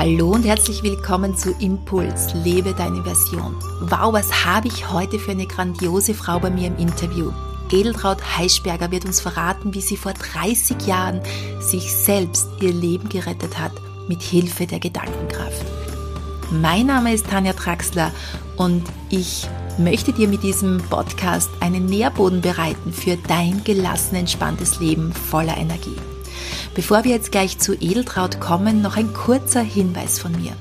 Hallo und herzlich willkommen zu Impuls, lebe deine Version. Wow, was habe ich heute für eine grandiose Frau bei mir im Interview? Edeltraut Heischberger wird uns verraten, wie sie vor 30 Jahren sich selbst ihr Leben gerettet hat mit Hilfe der Gedankenkraft. Mein Name ist Tanja Traxler und ich möchte dir mit diesem Podcast einen Nährboden bereiten für dein gelassen, entspanntes Leben voller Energie. Bevor wir jetzt gleich zu Edeltraut kommen, noch ein kurzer Hinweis von mir.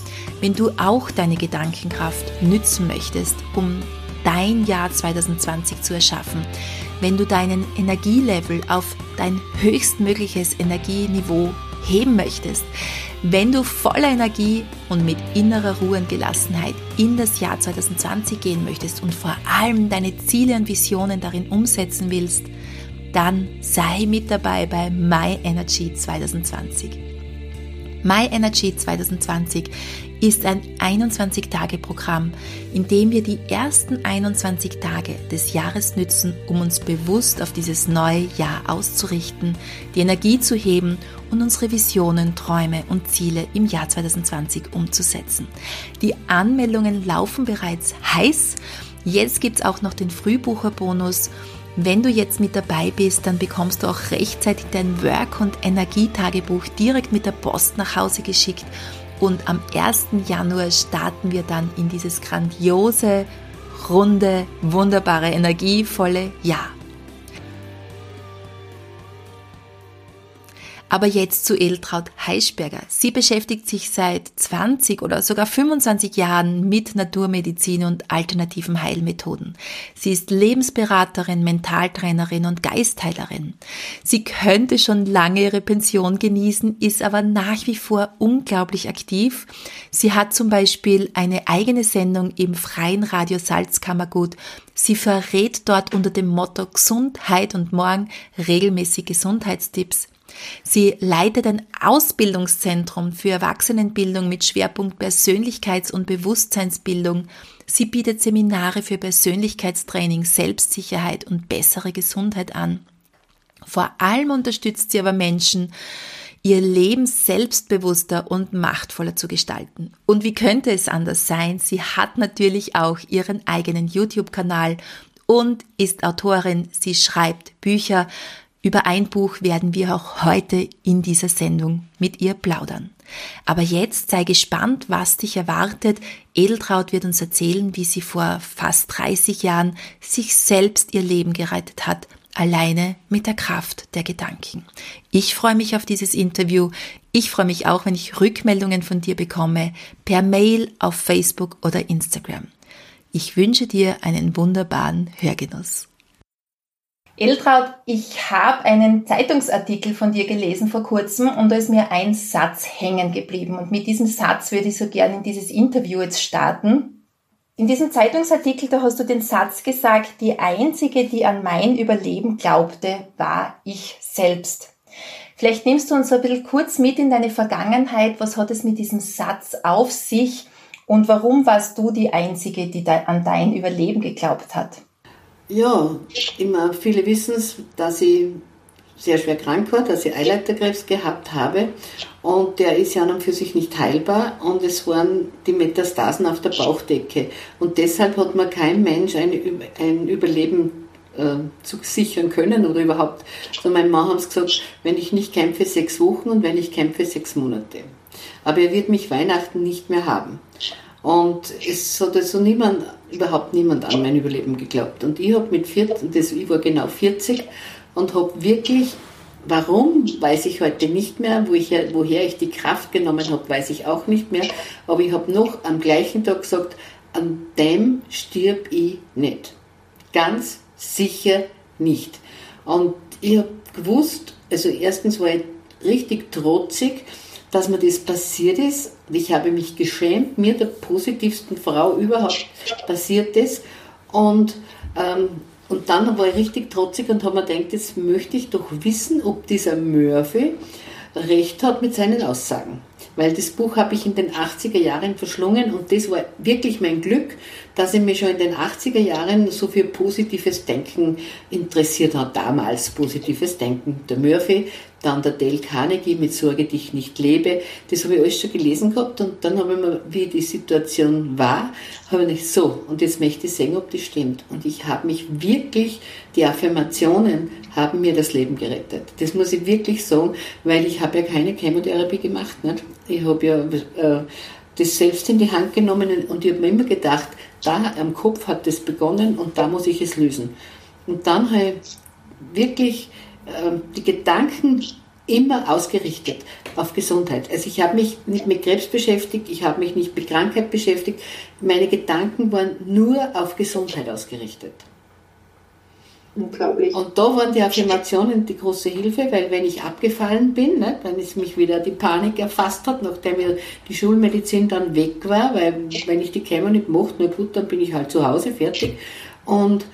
Wenn du auch deine Gedankenkraft nützen möchtest, um dein Jahr 2020 zu erschaffen, wenn du deinen Energielevel auf dein höchstmögliches Energieniveau heben möchtest, wenn du voller Energie und mit innerer Ruhe und Gelassenheit in das Jahr 2020 gehen möchtest und vor allem deine Ziele und Visionen darin umsetzen willst, dann sei mit dabei bei My Energy 2020. My Energy 2020 ist ein 21-Tage-Programm, in dem wir die ersten 21 Tage des Jahres nützen, um uns bewusst auf dieses neue Jahr auszurichten, die Energie zu heben und unsere Visionen, Träume und Ziele im Jahr 2020 umzusetzen. Die Anmeldungen laufen bereits heiß. Jetzt gibt es auch noch den Frühbucherbonus wenn du jetzt mit dabei bist, dann bekommst du auch rechtzeitig dein Work- und Energietagebuch direkt mit der Post nach Hause geschickt. Und am 1. Januar starten wir dann in dieses grandiose, runde, wunderbare, energievolle Jahr. Aber jetzt zu Edeltraut Heischberger. Sie beschäftigt sich seit 20 oder sogar 25 Jahren mit Naturmedizin und alternativen Heilmethoden. Sie ist Lebensberaterin, Mentaltrainerin und Geistheilerin. Sie könnte schon lange ihre Pension genießen, ist aber nach wie vor unglaublich aktiv. Sie hat zum Beispiel eine eigene Sendung im freien Radio Salzkammergut. Sie verrät dort unter dem Motto Gesundheit und Morgen regelmäßig Gesundheitstipps. Sie leitet ein Ausbildungszentrum für Erwachsenenbildung mit Schwerpunkt Persönlichkeits- und Bewusstseinsbildung. Sie bietet Seminare für Persönlichkeitstraining, Selbstsicherheit und bessere Gesundheit an. Vor allem unterstützt sie aber Menschen, ihr Leben selbstbewusster und machtvoller zu gestalten. Und wie könnte es anders sein? Sie hat natürlich auch ihren eigenen YouTube-Kanal und ist Autorin. Sie schreibt Bücher, über ein Buch werden wir auch heute in dieser Sendung mit ihr plaudern. Aber jetzt sei gespannt, was dich erwartet. Edeltraut wird uns erzählen, wie sie vor fast 30 Jahren sich selbst ihr Leben gerettet hat, alleine mit der Kraft der Gedanken. Ich freue mich auf dieses Interview. Ich freue mich auch, wenn ich Rückmeldungen von dir bekomme, per Mail auf Facebook oder Instagram. Ich wünsche dir einen wunderbaren Hörgenuss. Eltraud, ich habe einen Zeitungsartikel von dir gelesen vor kurzem und da ist mir ein Satz hängen geblieben. Und mit diesem Satz würde ich so gerne in dieses Interview jetzt starten. In diesem Zeitungsartikel, da hast du den Satz gesagt, die einzige, die an mein Überleben glaubte, war ich selbst. Vielleicht nimmst du uns so ein bisschen kurz mit in deine Vergangenheit. Was hat es mit diesem Satz auf sich? Und warum warst du die Einzige, die an dein Überleben geglaubt hat? Ja, immer viele wissen es, dass ich sehr schwer krank war, dass ich Eileiterkrebs gehabt habe und der ist ja an und für sich nicht heilbar und es waren die Metastasen auf der Bauchdecke und deshalb hat mir kein Mensch ein, ein Überleben äh, zu sichern können oder überhaupt. Also mein Mann hat gesagt, wenn ich nicht kämpfe, sechs Wochen und wenn ich kämpfe, sechs Monate. Aber er wird mich Weihnachten nicht mehr haben. Und es hat also niemand, überhaupt niemand an mein Überleben geglaubt. Und ich habe mit 40, das, ich war genau 40 und habe wirklich, warum, weiß ich heute nicht mehr, wo ich, woher ich die Kraft genommen habe, weiß ich auch nicht mehr. Aber ich habe noch am gleichen Tag gesagt, an dem stirb ich nicht. Ganz sicher nicht. Und ich habe gewusst, also erstens war ich richtig trotzig, dass mir das passiert ist. Ich habe mich geschämt, mir der positivsten Frau überhaupt passiert ist. Und, ähm, und dann war ich richtig trotzig und habe mir gedacht, jetzt möchte ich doch wissen, ob dieser Murphy recht hat mit seinen Aussagen weil das Buch habe ich in den 80er Jahren verschlungen und das war wirklich mein Glück, dass ich mich schon in den 80er Jahren so für positives Denken interessiert hat. Damals positives Denken. Der Murphy, dann der Dale Carnegie mit Sorge, die ich nicht lebe. Das habe ich alles schon gelesen gehabt und dann habe ich mir, wie die Situation war, habe ich nicht so, und jetzt möchte ich sehen, ob das stimmt. Und ich habe mich wirklich, die Affirmationen haben mir das Leben gerettet. Das muss ich wirklich sagen, weil ich habe ja keine Chemotherapie gemacht. Nicht? Ich habe ja äh, das selbst in die Hand genommen und ich habe mir immer gedacht, da am Kopf hat das begonnen und da muss ich es lösen. Und dann habe ich wirklich die Gedanken immer ausgerichtet auf Gesundheit. Also ich habe mich nicht mit Krebs beschäftigt, ich habe mich nicht mit Krankheit beschäftigt. Meine Gedanken waren nur auf Gesundheit ausgerichtet. Unglaublich. Und da waren die Affirmationen die große Hilfe, weil wenn ich abgefallen bin, ne, dann ist mich wieder die Panik erfasst hat, nachdem die Schulmedizin dann weg war, weil wenn ich die Chemo nicht mochte, na gut, dann bin ich halt zu Hause fertig. Und,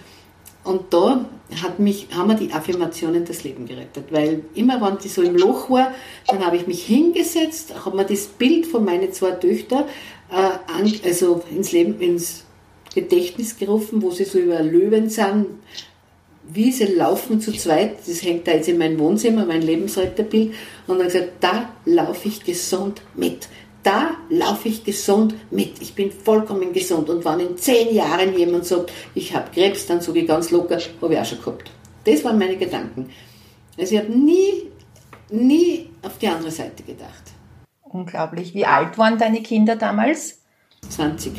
und da hat mich, haben mir die Affirmationen das Leben gerettet, weil immer, wenn die so im Loch war, dann habe ich mich hingesetzt, habe mir das Bild von meinen zwei Töchtern äh, also ins Leben, ins Gedächtnis gerufen, wo sie so über Löwen sind, wie sie laufen zu zweit, das hängt da jetzt in meinem Wohnzimmer, mein Lebensretterbild, und dann gesagt, da laufe ich gesund mit. Da laufe ich gesund mit. Ich bin vollkommen gesund. Und wenn in zehn Jahren jemand sagt, ich habe Krebs, dann sage ich ganz locker, habe ich auch schon gehabt. Das waren meine Gedanken. Also ich habe nie, nie auf die andere Seite gedacht. Unglaublich. Wie alt waren deine Kinder damals? 20.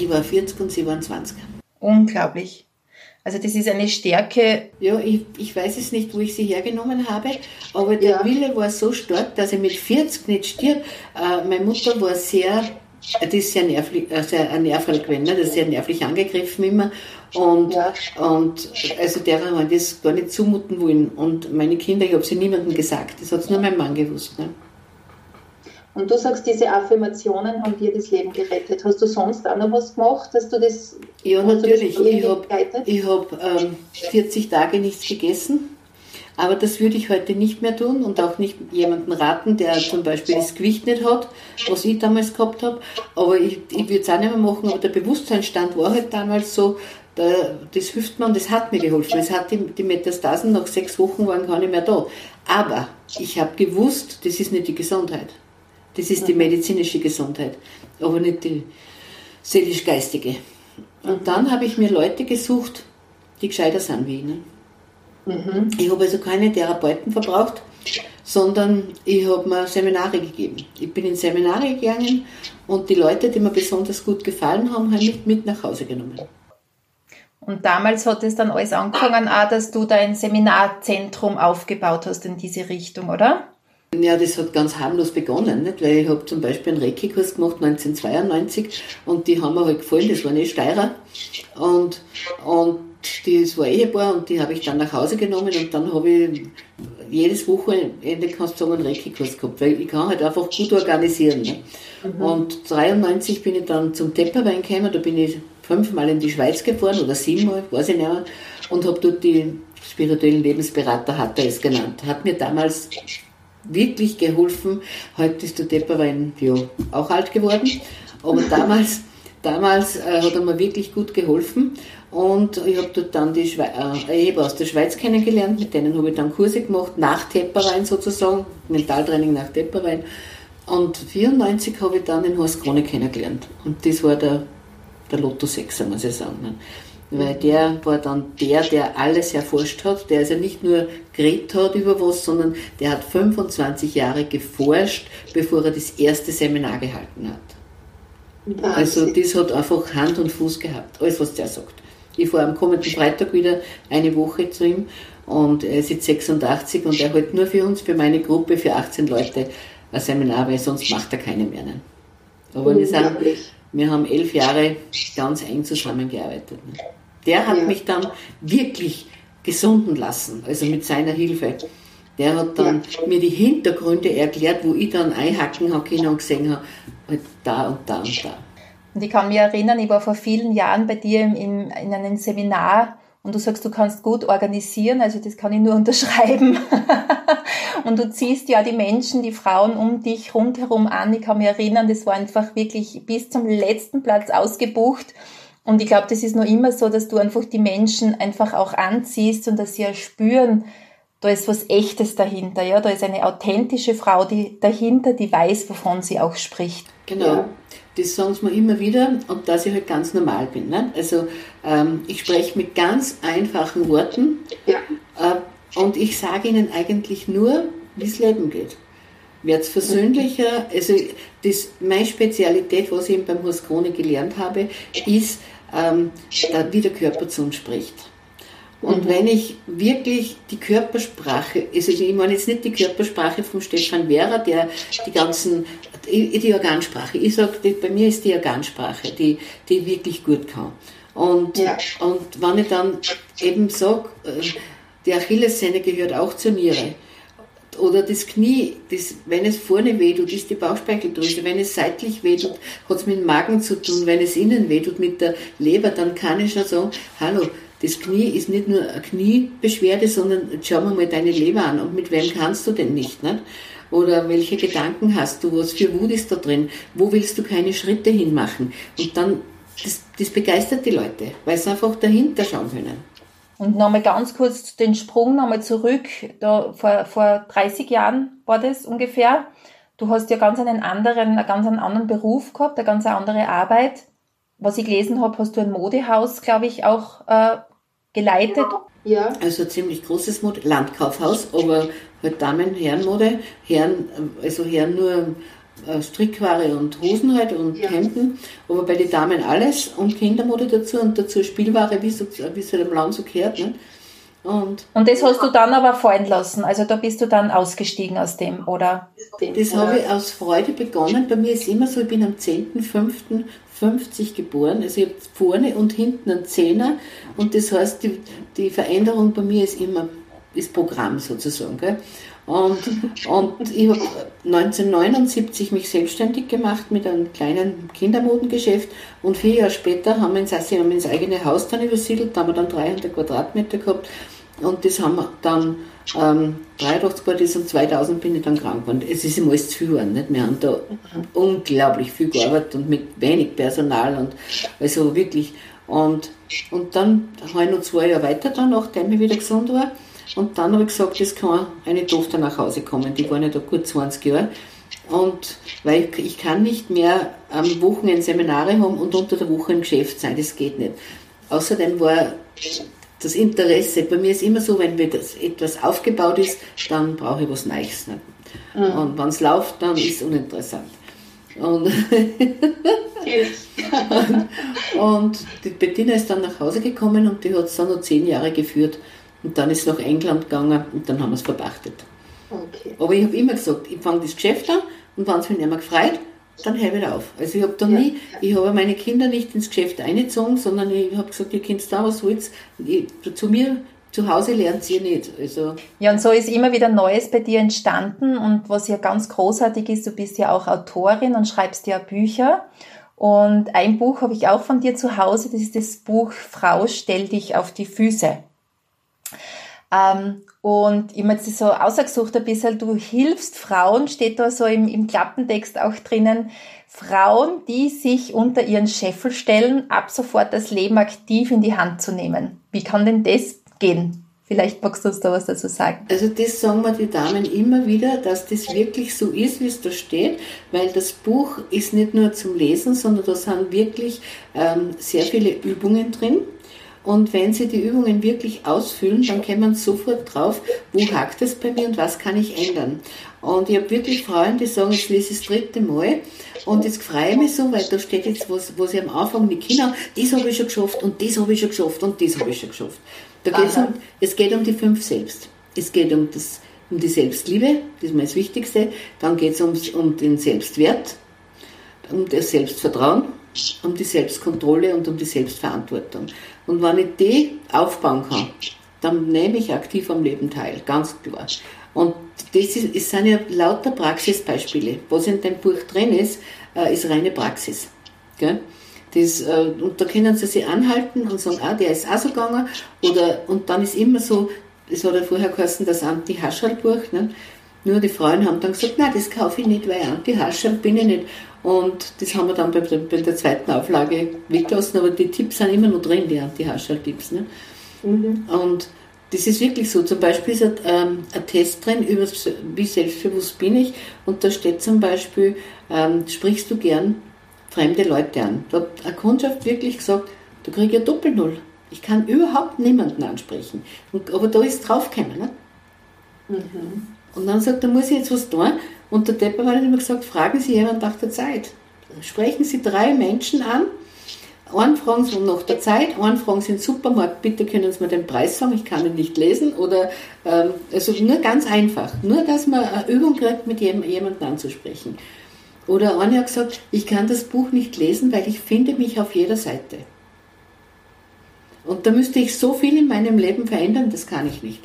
Ich war 40 und sie waren 20. Unglaublich. Also das ist eine Stärke. Ja, ich, ich weiß es nicht, wo ich sie hergenommen habe, aber der ja. Wille war so stark, dass er mit 40 nicht stirbt. Äh, meine Mutter war sehr, die ist sehr nervlich, äh, sehr nervlich gewesen, ne? das ist sehr nervlich angegriffen immer. Und, ja. und also derer haben das gar nicht zumuten wollen. Und meine Kinder, ich habe sie niemandem gesagt, das hat es nur mein Mann gewusst. Ne? Und du sagst, diese Affirmationen haben dir das Leben gerettet. Hast du sonst auch noch was gemacht, dass du das. Ja, natürlich. Ich habe hab, ähm, 40 Tage nichts gegessen. Aber das würde ich heute nicht mehr tun und auch nicht jemanden raten, der zum Beispiel das Gewicht nicht hat, was ich damals gehabt habe. Aber ich, ich würde es auch nicht mehr machen. Aber der Bewusstseinsstand war halt damals so, da, das hilft mir und das hat mir geholfen. Es hat die, die Metastasen nach sechs Wochen waren gar nicht mehr da. Aber ich habe gewusst, das ist nicht die Gesundheit. Das ist die medizinische Gesundheit, aber nicht die seelisch-geistige. Und dann habe ich mir Leute gesucht, die gescheiter sind wie ich. Ne? Mhm. Ich habe also keine Therapeuten verbraucht, sondern ich habe mir Seminare gegeben. Ich bin in Seminare gegangen und die Leute, die mir besonders gut gefallen haben, habe ich mit nach Hause genommen. Und damals hat es dann alles angefangen, auch, dass du dein Seminarzentrum aufgebaut hast in diese Richtung, oder? Ja, das hat ganz harmlos begonnen, nicht? weil ich habe zum Beispiel einen Reiki-Kurs gemacht 1992 und die haben mir halt gefallen, das waren eh Steirer und, und das war Ehepaar und die habe ich dann nach Hause genommen und dann habe ich jedes Wochenende, kannst du sagen, einen Reiki-Kurs gehabt, weil ich kann halt einfach gut organisieren. Ne? Mhm. Und 93 bin ich dann zum Tepperwein gekommen, da bin ich fünfmal in die Schweiz gefahren oder siebenmal, weiß ich nicht mehr, und habe dort die spirituellen Lebensberater, hat er es genannt. Hat mir damals wirklich geholfen. Heute ist der Depperwein ja, auch alt geworden, aber damals, damals äh, hat er mir wirklich gut geholfen. Und ich habe dort dann die Schwe äh, aus der Schweiz kennengelernt, mit denen habe ich dann Kurse gemacht, nach Tepperwein sozusagen, Mentaltraining nach Tepperwein. Und 94 habe ich dann den Horst Krone kennengelernt. Und das war der, der Lotto 6, muss ich sagen. Weil der war dann der, der alles erforscht hat, der also nicht nur geredet hat über was, sondern der hat 25 Jahre geforscht, bevor er das erste Seminar gehalten hat. Wahnsinn. Also das hat einfach Hand und Fuß gehabt, alles was der sagt. Ich fahre am kommenden Freitag wieder eine Woche zu ihm und er ist jetzt 86 und er hält nur für uns, für meine Gruppe, für 18 Leute ein Seminar, weil sonst macht er keine mehr. Ne? Aber wir, sind, wir haben elf Jahre ganz eng zusammengearbeitet. Ne? Der hat ja. mich dann wirklich gesunden lassen, also mit seiner Hilfe. Der hat dann ja. mir die Hintergründe erklärt, wo ich dann einhacken habe und gesehen habe, halt da und da und da. Und ich kann mich erinnern, ich war vor vielen Jahren bei dir in, in einem Seminar und du sagst, du kannst gut organisieren, also das kann ich nur unterschreiben. und du ziehst ja die Menschen, die Frauen um dich rundherum an. Ich kann mich erinnern, das war einfach wirklich bis zum letzten Platz ausgebucht. Und ich glaube, das ist nur immer so, dass du einfach die Menschen einfach auch anziehst und dass sie ja spüren, da ist was Echtes dahinter, ja, da ist eine authentische Frau die dahinter, die weiß, wovon sie auch spricht. Genau. Ja. Das sagen sie mir immer wieder und dass ich halt ganz normal bin. Ne? Also ähm, ich spreche mit ganz einfachen Worten ja. äh, und ich sage ihnen eigentlich nur, wie es Leben geht. Wird es versöhnlicher? Also das, meine Spezialität, was ich eben beim Horst Krone gelernt habe, ist, ähm, wie der Körper zu uns spricht. Und mhm. wenn ich wirklich die Körpersprache, also ich meine jetzt nicht die Körpersprache von Stefan Wehrer, der die ganzen, die Organsprache, ich sage, bei mir ist die Organsprache, die, die wirklich gut kann. Und, ja. und wenn ich dann eben sage, äh, die Achillessehne gehört auch zur Niere, oder das Knie, das, wenn es vorne wehtut, ist die Bauchspeicheldrüse. Wenn es seitlich wehtut, hat es mit dem Magen zu tun. Wenn es innen wehtut mit der Leber, dann kann ich schon sagen, hallo, das Knie ist nicht nur eine Kniebeschwerde, sondern schau mal deine Leber an und mit wem kannst du denn nicht? nicht? Oder welche Gedanken hast du? Was für Wut ist da drin? Wo willst du keine Schritte hinmachen? Und dann, das, das begeistert die Leute, weil sie einfach dahinter schauen können. Und nochmal ganz kurz den Sprung nochmal zurück. Da, vor, vor 30 Jahren war das ungefähr. Du hast ja ganz einen anderen, einen ganz einen anderen Beruf gehabt, eine ganz andere Arbeit. Was ich gelesen habe, hast du ein Modehaus, glaube ich, auch äh, geleitet. Ja. Also ein ziemlich großes Mode, Landkaufhaus, aber halt Damen, Herrenmode, Herren, also Herren nur Strickware und Hosen halt und ja. Hemden, aber bei den Damen alles und Kindermode dazu und dazu Spielware, wie so, wie es halt im Land so gehört. Ne? Und, und das hast du dann aber fallen lassen, also da bist du dann ausgestiegen aus dem, oder? Das habe ich aus Freude begonnen. Bei mir ist immer so, ich bin am 10.05. 50 geboren. Also ich habe vorne und hinten einen Zehner und das heißt, die, die Veränderung bei mir ist immer das Programm sozusagen. Gell? Und, und ich habe 1979 mich selbstständig gemacht mit einem kleinen Kindermodengeschäft und vier Jahre später haben wir ins, haben wir ins eigene Haus dann übersiedelt, da haben wir dann 300 Quadratmeter gehabt und das haben wir dann ähm, 83 war das und 2000 bin ich dann krank geworden. Es ist ihm alles zu viel geworden. Nicht? Wir haben da unglaublich viel gearbeitet und mit wenig Personal und also wirklich. Und, und dann habe ich noch zwei Jahre weiter dann, nachdem ich wieder gesund war. Und dann habe ich gesagt, es kann eine Tochter nach Hause kommen. Die war nicht da gut 20 Jahre. Und weil ich, ich kann nicht mehr am Wochenende Seminare haben und unter der Woche im Geschäft sein. Das geht nicht. Außerdem war das Interesse, bei mir ist immer so, wenn etwas aufgebaut ist, dann brauche ich was Neues. Ne? Mhm. Und wenn es läuft, dann ist es uninteressant. Und, und, die Bettina ist dann nach Hause gekommen und die hat es dann noch zehn Jahre geführt. Und dann ist sie nach England gegangen und dann haben wir es verpachtet. Okay. Aber ich habe immer gesagt, ich fange das Geschäft an und wenn es mich nicht mehr gefreut, dann höre ich auf. Also ich habe da nie, ich habe meine Kinder nicht ins Geschäft eingezogen, sondern ich habe gesagt, ihr könnt da was wollt, zu mir zu Hause lernt ihr nicht. Also ja, und so ist immer wieder Neues bei dir entstanden und was ja ganz großartig ist, du bist ja auch Autorin und schreibst ja Bücher. Und ein Buch habe ich auch von dir zu Hause, das ist das Buch Frau, stell dich auf die Füße. Ähm, und ich habe jetzt so ausgesucht ein bisschen, du hilfst Frauen, steht da so im, im Klappentext auch drinnen, Frauen, die sich unter ihren Scheffel stellen, ab sofort das Leben aktiv in die Hand zu nehmen. Wie kann denn das gehen? Vielleicht magst du uns da was dazu sagen. Also das sagen wir die Damen immer wieder, dass das wirklich so ist, wie es da steht, weil das Buch ist nicht nur zum Lesen, sondern da sind wirklich ähm, sehr viele Übungen drin und wenn Sie die Übungen wirklich ausfüllen, dann kommt man sofort drauf, wo hakt es bei mir und was kann ich ändern. Und ich habe wirklich Frauen, die sagen, jetzt lese ich das dritte Mal und jetzt freue ich mich so, weil da steht jetzt, was, was ich am Anfang mit Kindern, das habe ich schon geschafft und das habe ich schon geschafft und das habe ich schon geschafft. Da geht's um, es geht um die fünf Selbst. Es geht um, das, um die Selbstliebe, das ist mir das Wichtigste. Dann geht es um, um den Selbstwert, um das Selbstvertrauen, um die Selbstkontrolle und um die Selbstverantwortung. Und wenn ich die aufbauen kann, dann nehme ich aktiv am Leben teil, ganz klar. Und das ist, es sind ja lauter Praxisbeispiele. Was in dem Buch drin ist, äh, ist reine Praxis. Gell? Das, äh, und da können sie sich anhalten und sagen, ah, der ist auch so gegangen. Oder, und dann ist immer so, das hat ja vorher geheißen, das Anti-Haschall-Buch. Ne? Nur die Frauen haben dann gesagt, nein, das kaufe ich nicht, weil Anti-Haschall bin ich nicht. Und das haben wir dann bei, bei der zweiten Auflage weggelassen, aber die Tipps sind immer noch drin, die Anti-Haschall-Tipps. Ne? Mhm. Und Das ist wirklich so. Zum Beispiel ist ein, ähm, ein Test drin, über wie selbstbewusst bin ich. Und da steht zum Beispiel, ähm, sprichst du gern fremde Leute an. Da hat eine Kundschaft wirklich gesagt, da kriege ich ja Doppelnull. Ich kann überhaupt niemanden ansprechen. Und, aber da ist draufgekommen. Ne? Mhm. Und dann sagt da muss ich jetzt was tun. Und der Depper hat immer gesagt, fragen Sie jemanden nach der Zeit. Sprechen Sie drei Menschen an, einen fragen Sie nach der Zeit, einen fragen Sie im Supermarkt, bitte können Sie mir den Preis sagen, ich kann ihn nicht lesen. Oder ähm, also nur ganz einfach, nur dass man eine Übung kriegt, mit jemandem anzusprechen. Oder eine hat gesagt, ich kann das Buch nicht lesen, weil ich finde mich auf jeder Seite. Und da müsste ich so viel in meinem Leben verändern, das kann ich nicht.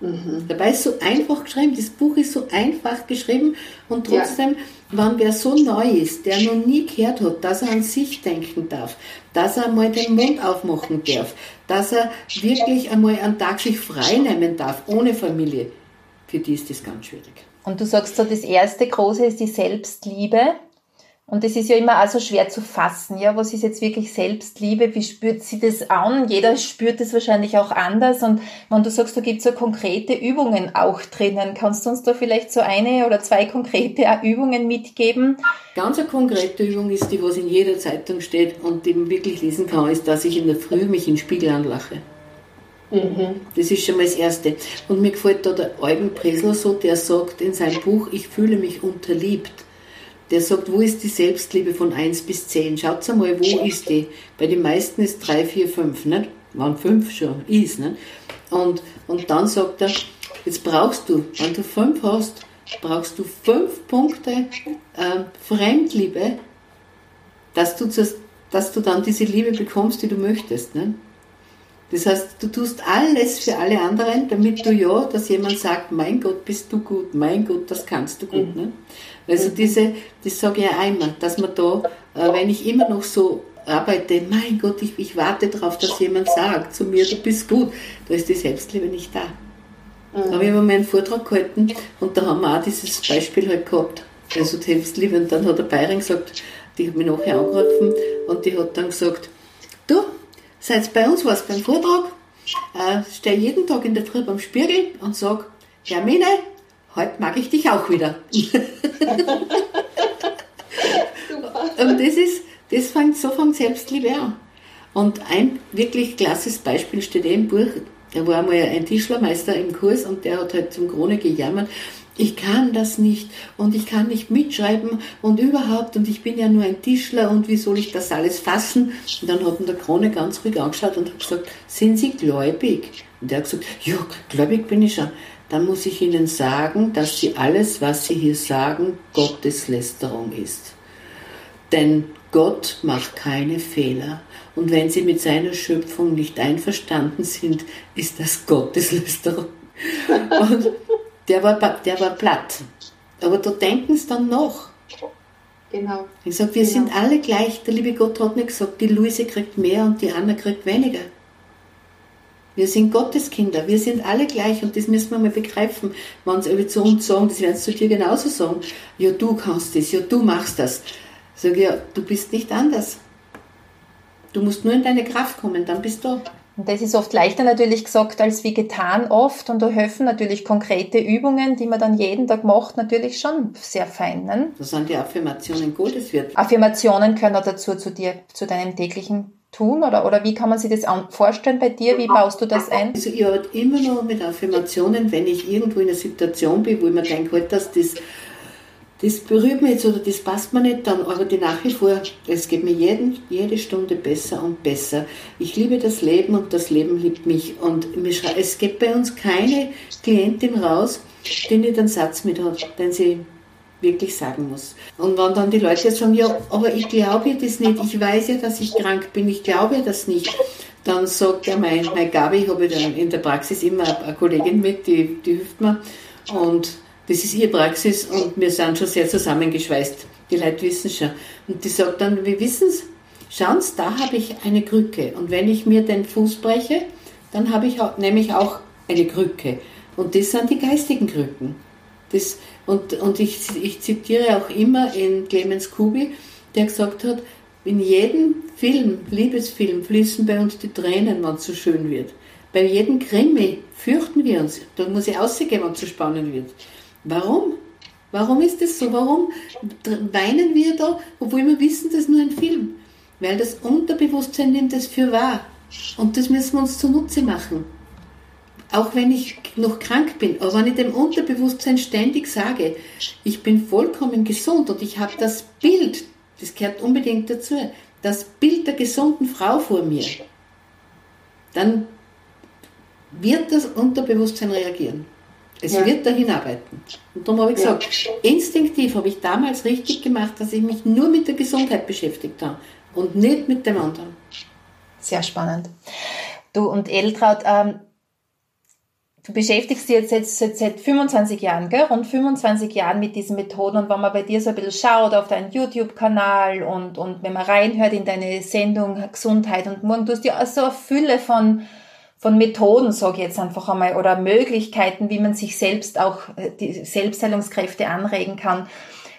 Mhm. Dabei ist so einfach geschrieben, das Buch ist so einfach geschrieben und trotzdem, ja. wenn wer so neu ist, der noch nie gehört hat, dass er an sich denken darf, dass er einmal den Mund aufmachen darf, dass er wirklich einmal einen Tag sich frei nehmen darf, ohne Familie, für die ist das ganz schwierig. Und du sagst so, das erste große ist die Selbstliebe. Und das ist ja immer also schwer zu fassen. Ja, was ist jetzt wirklich Selbstliebe? Wie spürt sie das an? Jeder spürt es wahrscheinlich auch anders. Und wenn du sagst, da gibt es so konkrete Übungen auch drinnen, kannst du uns da vielleicht so eine oder zwei konkrete Übungen mitgeben? Ganz eine konkrete Übung ist die, was in jeder Zeitung steht und die man wirklich lesen kann, ist, dass ich in der Früh mich in den Spiegel anlache. Mhm. Das ist schon mal das Erste. Und mir gefällt da der Eugen Presler so, der sagt in seinem Buch, ich fühle mich unterliebt der sagt, wo ist die Selbstliebe von 1 bis 10? Schaut einmal, wo ist die? Bei den meisten ist 3, 4, 5, nicht? Wann 5 schon ist, nicht? Und, und dann sagt er, jetzt brauchst du, wenn du 5 hast, brauchst du 5 Punkte äh, Fremdliebe, dass du, dass du dann diese Liebe bekommst, die du möchtest. Nicht? Das heißt, du tust alles für alle anderen, damit du ja, dass jemand sagt, mein Gott, bist du gut, mein Gott, das kannst du gut. Mhm. Ne? Also diese, das sage ich ja einmal, dass man da, äh, wenn ich immer noch so arbeite, mein Gott, ich, ich warte darauf, dass jemand sagt zu mir, du bist gut, da ist die Selbstliebe nicht da. Mhm. Da habe ich einmal einen Vortrag gehalten und da haben wir auch dieses Beispiel halt gehabt, also die Selbstliebe. Und dann hat der Bayern gesagt, die hat mich nachher angerufen und die hat dann gesagt, du, Seit bei uns war es beim Vortrag, äh, stehe jeden Tag in der Früh beim Spiegel und sage, Hermine, heute mag ich dich auch wieder. und das ist, das fängt, so fängt Selbstliebe an. Und ein wirklich klasses Beispiel steht eh im Buch, da war einmal ein Tischlermeister im Kurs und der hat halt zum Krone gejammert, ich kann das nicht und ich kann nicht mitschreiben und überhaupt und ich bin ja nur ein Tischler und wie soll ich das alles fassen? Und dann hat ihn der Krone ganz ruhig angeschaut und hat gesagt, sind Sie gläubig? Und er hat gesagt, ja, gläubig bin ich schon. Dann muss ich Ihnen sagen, dass Sie alles, was Sie hier sagen, Gotteslästerung ist. Denn Gott macht keine Fehler. Und wenn Sie mit seiner Schöpfung nicht einverstanden sind, ist das Gotteslästerung. Und der war, der war platt. Aber da denken sie dann noch. Genau. Ich sage, wir genau. sind alle gleich. Der liebe Gott hat nicht gesagt, die Luise kriegt mehr und die Anna kriegt weniger. Wir sind Gotteskinder, wir sind alle gleich und das müssen wir mal begreifen. Wenn sie zu uns sagen, das werden sie zu dir genauso sagen. Ja, du kannst das, ja, du machst das. Sag ich, ja, du bist nicht anders. Du musst nur in deine Kraft kommen, dann bist du. Und das ist oft leichter natürlich gesagt als wie getan oft. Und da helfen natürlich konkrete Übungen, die man dann jeden Tag macht, natürlich schon sehr fein. Ne? Das sind die Affirmationen gut, es wird. Affirmationen können auch dazu zu dir, zu deinem täglichen tun? Oder, oder wie kann man sich das vorstellen bei dir? Wie baust du das ein? Also ich arbeite immer noch mit Affirmationen, wenn ich irgendwo in einer Situation bin, wo ich mir denke, halt, dass das das berührt mich jetzt oder das passt mir nicht, dann arbeite ich nach wie vor. Es geht mir jeden, jede Stunde besser und besser. Ich liebe das Leben und das Leben liebt mich. Und es geht bei uns keine Klientin raus, die nicht einen Satz mit hat, den sie wirklich sagen muss. Und wenn dann die Leute sagen, ja, aber ich glaube das nicht, ich weiß ja, dass ich krank bin, ich glaube das nicht, dann sagt er, mein, mein Gabi, ich habe in der Praxis immer eine Kollegin mit, die, die hilft mir. Und das ist ihre Praxis und wir sind schon sehr zusammengeschweißt. Die Leute wissen schon. Und die sagt dann, wir wissen es, schauen Sie, da habe ich eine Krücke. Und wenn ich mir den Fuß breche, dann habe ich auch, nämlich auch eine Krücke. Und das sind die geistigen Krücken. Das, und und ich, ich zitiere auch immer in Clemens Kubi, der gesagt hat, in jedem Film, Liebesfilm, fließen bei uns die Tränen, wenn es so schön wird. Bei jedem Krimi fürchten wir uns. Da muss ich ausgehen, wenn es zu spannend wird. Warum? Warum ist das so? Warum weinen wir da, obwohl wir wissen, das ist nur ein Film? Weil das Unterbewusstsein nimmt das für wahr. Und das müssen wir uns zunutze machen. Auch wenn ich noch krank bin, aber wenn ich dem Unterbewusstsein ständig sage, ich bin vollkommen gesund und ich habe das Bild, das gehört unbedingt dazu, das Bild der gesunden Frau vor mir, dann wird das Unterbewusstsein reagieren. Es ja. wird dahin arbeiten. Und darum habe ich gesagt, ja. instinktiv habe ich damals richtig gemacht, dass ich mich nur mit der Gesundheit beschäftigt habe und nicht mit dem anderen. Sehr spannend. Du und Edeltraut, ähm, du beschäftigst dich jetzt, jetzt, jetzt seit 25 Jahren, gell? rund 25 Jahren mit diesen Methoden und wenn man bei dir so ein bisschen schaut auf deinen YouTube-Kanal und, und wenn man reinhört in deine Sendung Gesundheit und Morgen, du hast ja so eine Fülle von von Methoden, sage ich jetzt einfach einmal, oder Möglichkeiten, wie man sich selbst auch äh, die Selbstheilungskräfte anregen kann.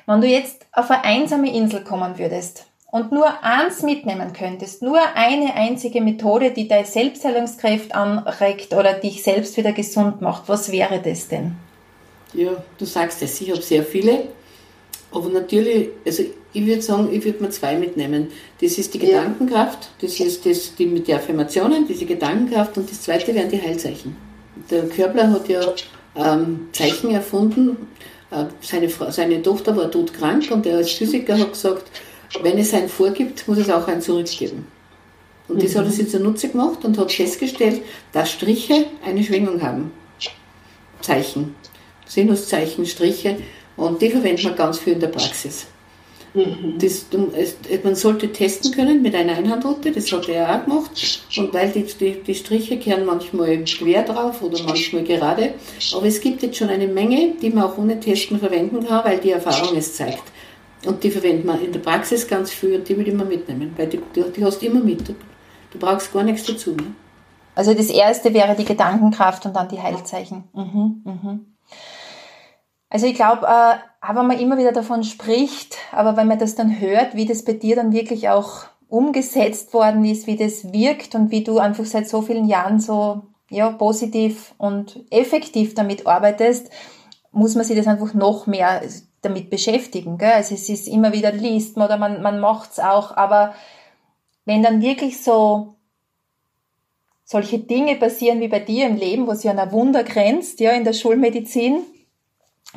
Wenn du jetzt auf eine einsame Insel kommen würdest und nur eins mitnehmen könntest, nur eine einzige Methode, die deine Selbstheilungskräfte anregt oder dich selbst wieder gesund macht, was wäre das denn? Ja, du sagst es, ich habe sehr viele, aber natürlich, also ich würde sagen, ich würde mir zwei mitnehmen. Das ist die Gedankenkraft, das ist das, die mit den Affirmationen, diese Gedankenkraft und das zweite wären die Heilzeichen. Der Körbler hat ja ähm, Zeichen erfunden. Äh, seine, Frau, seine Tochter war todkrank und er als Physiker hat gesagt, wenn es ein vorgibt, muss es auch ein zurückgeben. Und mhm. das hat er sich zunutze gemacht und hat festgestellt, dass Striche eine Schwingung haben. Zeichen. Sinuszeichen, Striche. Und die verwendet man ganz viel in der Praxis. Das, man sollte testen können mit einer Einhandroute, das hat er auch gemacht. Und weil die, die, die Striche kehren manchmal quer drauf oder manchmal gerade. Aber es gibt jetzt schon eine Menge, die man auch ohne Testen verwenden kann, weil die Erfahrung es zeigt. Und die verwendet man in der Praxis ganz viel und die will ich immer mitnehmen, weil die, die, die hast du immer mit. Du, du brauchst gar nichts dazu. Ne? Also das erste wäre die Gedankenkraft und dann die Heilzeichen. Mhm, mhm. Also ich glaube, äh, wenn man immer wieder davon spricht, aber wenn man das dann hört, wie das bei dir dann wirklich auch umgesetzt worden ist, wie das wirkt und wie du einfach seit so vielen Jahren so ja, positiv und effektiv damit arbeitest, muss man sich das einfach noch mehr damit beschäftigen. Gell? Also es ist immer wieder liest man oder man, man macht's auch, aber wenn dann wirklich so solche Dinge passieren wie bei dir im Leben, wo sie an ein Wunder grenzt, ja, in der Schulmedizin,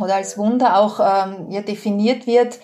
oder als Wunder auch ähm, ja, definiert wird,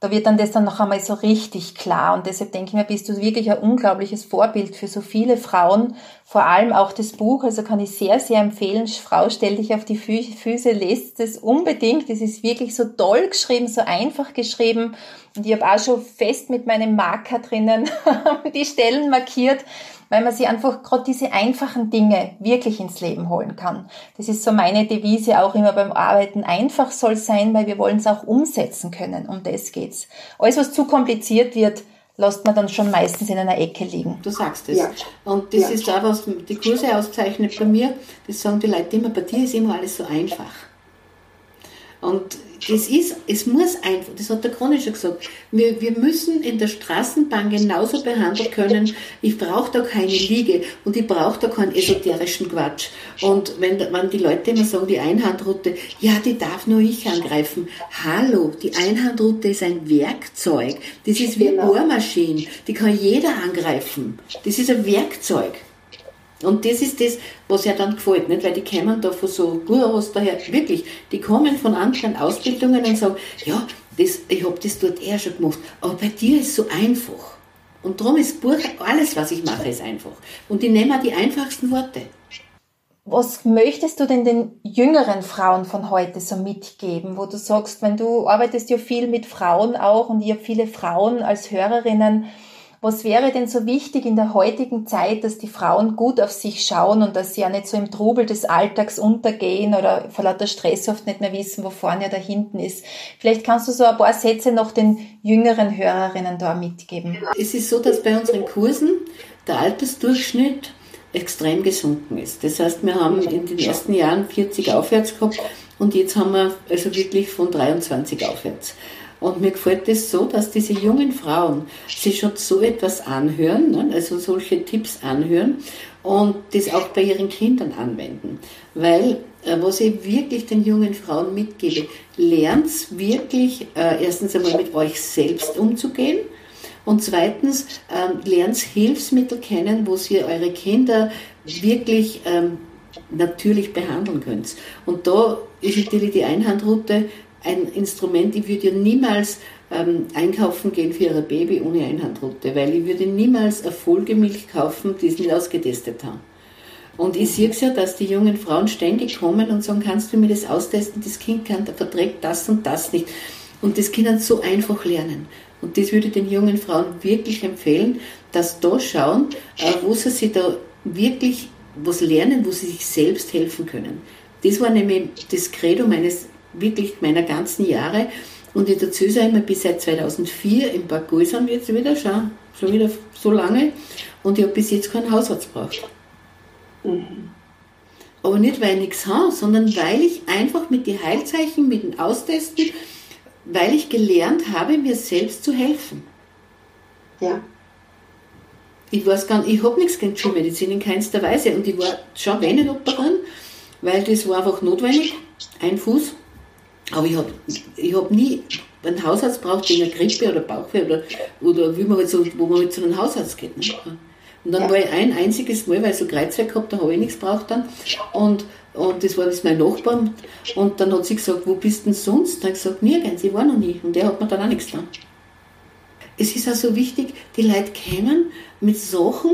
da wird dann das dann noch einmal so richtig klar. Und deshalb denke ich mir, bist du wirklich ein unglaubliches Vorbild für so viele Frauen. Vor allem auch das Buch, also kann ich sehr, sehr empfehlen. Frau, stell dich auf die Füße, lest es unbedingt. Es ist wirklich so toll geschrieben, so einfach geschrieben. Und ich habe auch schon fest mit meinem Marker drinnen die Stellen markiert, weil man sich einfach gerade diese einfachen Dinge wirklich ins Leben holen kann. Das ist so meine Devise auch immer beim Arbeiten. Einfach soll sein, weil wir wollen es auch umsetzen können. Um das geht's. Alles, was zu kompliziert wird, lässt man dann schon meistens in einer Ecke liegen. Du sagst es. Ja. Und das ja. ist auch, was die Kurse auszeichnet bei mir. Das sagen die Leute immer, bei dir ist immer alles so einfach. Und das ist, es muss einfach, das hat der Krone schon gesagt, wir, wir müssen in der Straßenbahn genauso behandeln können, ich brauche da keine Liege und ich brauche da keinen esoterischen Quatsch. Und wenn, wenn die Leute immer sagen, die Einhandroute, ja, die darf nur ich angreifen. Hallo, die Einhandroute ist ein Werkzeug. Das ist wie genau. Bohrmaschine. Die kann jeder angreifen. Das ist ein Werkzeug. Und das ist das, was ja dann gefällt, nicht? weil die kommen da von so Gurus daher, wirklich, die kommen von anderen Ausbildungen und sagen, ja, das, ich habe das dort eher schon gemacht, aber bei dir ist so einfach. Und darum ist Buch, alles, was ich mache, ist einfach. Und ich nehme auch die einfachsten Worte. Was möchtest du denn den jüngeren Frauen von heute so mitgeben, wo du sagst, wenn du arbeitest ja viel mit Frauen auch und ihr viele Frauen als Hörerinnen, was wäre denn so wichtig in der heutigen Zeit, dass die Frauen gut auf sich schauen und dass sie ja nicht so im Trubel des Alltags untergehen oder vor lauter Stress oft nicht mehr wissen, wo vorne da hinten ist? Vielleicht kannst du so ein paar Sätze noch den jüngeren Hörerinnen da mitgeben. Es ist so, dass bei unseren Kursen der Altersdurchschnitt extrem gesunken ist. Das heißt, wir haben in den ersten Jahren 40 aufwärts gehabt und jetzt haben wir also wirklich von 23 aufwärts. Und mir gefällt es das so, dass diese jungen Frauen sich schon so etwas anhören, ne? also solche Tipps anhören und das auch bei ihren Kindern anwenden. Weil, äh, was ich wirklich den jungen Frauen mitgebe, lernt wirklich äh, erstens einmal mit euch selbst umzugehen. Und zweitens, ähm, lernt Hilfsmittel kennen, wo ihr eure Kinder wirklich ähm, natürlich behandeln könnt. Und da ist natürlich die Einhandroute ein Instrument. Ich würde ja niemals ähm, einkaufen gehen für ihr Baby ohne Einhandroute, weil ich würde niemals eine Folgemilch kaufen, die sie nicht ausgetestet haben. Und ich sehe es ja, dass die jungen Frauen ständig kommen und sagen, kannst du mir das austesten? Das Kind kann, verträgt das und das nicht. Und das Kind so einfach lernen. Und das würde ich den jungen Frauen wirklich empfehlen, dass da schauen, äh, wo sie sich da wirklich was lernen, wo sie sich selbst helfen können. Das war nämlich das Credo meines, wirklich meiner ganzen Jahre. Und ich dazu sage immer, bis seit 2004 im Bad Gulsam jetzt wieder, schon, schon wieder so lange. Und ich habe bis jetzt keinen Hausarzt gebraucht. Mhm. Aber nicht, weil ich nichts habe, sondern weil ich einfach mit den Heilzeichen, mit dem Austesten, weil ich gelernt habe, mir selbst zu helfen. Ja. Ich weiß gar nicht, ich habe nichts gegen Schulmedizin in keinster Weise und ich war schon Venenoperarin, weil das war einfach notwendig, ein Fuß. Aber ich habe ich hab nie einen Hausarzt braucht wegen einer Grippe oder Bauchweh oder, oder wie man halt so, wo man halt zu einem Hausarzt geht. Ne? Und dann war ich ein einziges Mal, weil ich so Kreuzweg gehabt, da habe ich nichts braucht dann. Und, und das war das mein Nachbar. Und dann hat sie gesagt, wo bist denn sonst? Dann habe ich gesagt, nirgends, ich war noch nie. Und der hat mir dann auch nichts getan. Es ist also wichtig, die Leute kennen mit Sachen,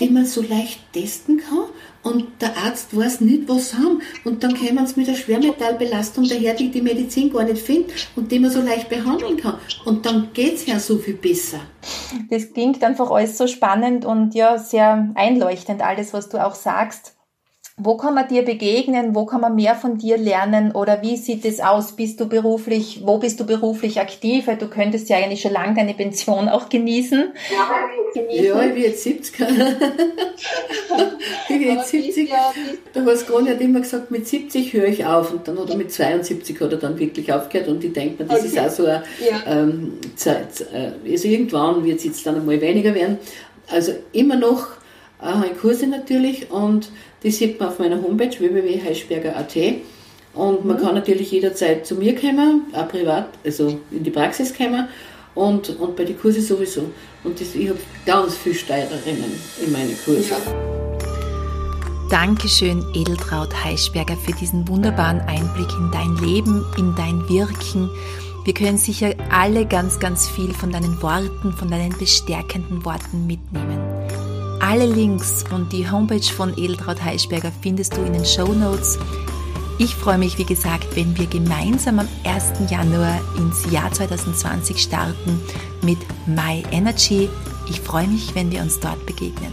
die man so leicht testen kann und der Arzt weiß nicht, was sie haben. Und dann kommen sie mit der Schwermetallbelastung daher, die die Medizin gar nicht findet und die man so leicht behandeln kann. Und dann geht es ja so viel besser. Das klingt einfach alles so spannend und ja, sehr einleuchtend, alles, was du auch sagst. Wo kann man dir begegnen? Wo kann man mehr von dir lernen? Oder wie sieht es aus? Bist du beruflich, wo bist du beruflich aktiv? Weil du könntest ja eigentlich schon lange deine Pension auch genießen. Ja, genießen. ja ich bin jetzt 70. ich bin jetzt 70. Der Horst Kroni hat immer gesagt, mit 70 höre ich auf. Und dann hat er mit 72 hat er dann wirklich aufgehört. Und ich denke mir, das okay. ist auch so eine ja. ähm, Zeit. Äh, also irgendwann wird es jetzt dann einmal weniger werden. Also immer noch äh, Kurse natürlich und die sieht man auf meiner Homepage www.heischberger.at. Und man mhm. kann natürlich jederzeit zu mir kommen, auch privat, also in die Praxis kommen und, und bei den Kursen sowieso. Und das, ich habe ganz viele Steirerinnen in meine Kurse. Dankeschön, Edeltraut Heischberger, für diesen wunderbaren Einblick in dein Leben, in dein Wirken. Wir können sicher alle ganz, ganz viel von deinen Worten, von deinen bestärkenden Worten mitnehmen. Alle Links und die Homepage von Edeltraut Heischberger findest du in den Show Notes. Ich freue mich, wie gesagt, wenn wir gemeinsam am 1. Januar ins Jahr 2020 starten mit My Energy. Ich freue mich, wenn wir uns dort begegnen.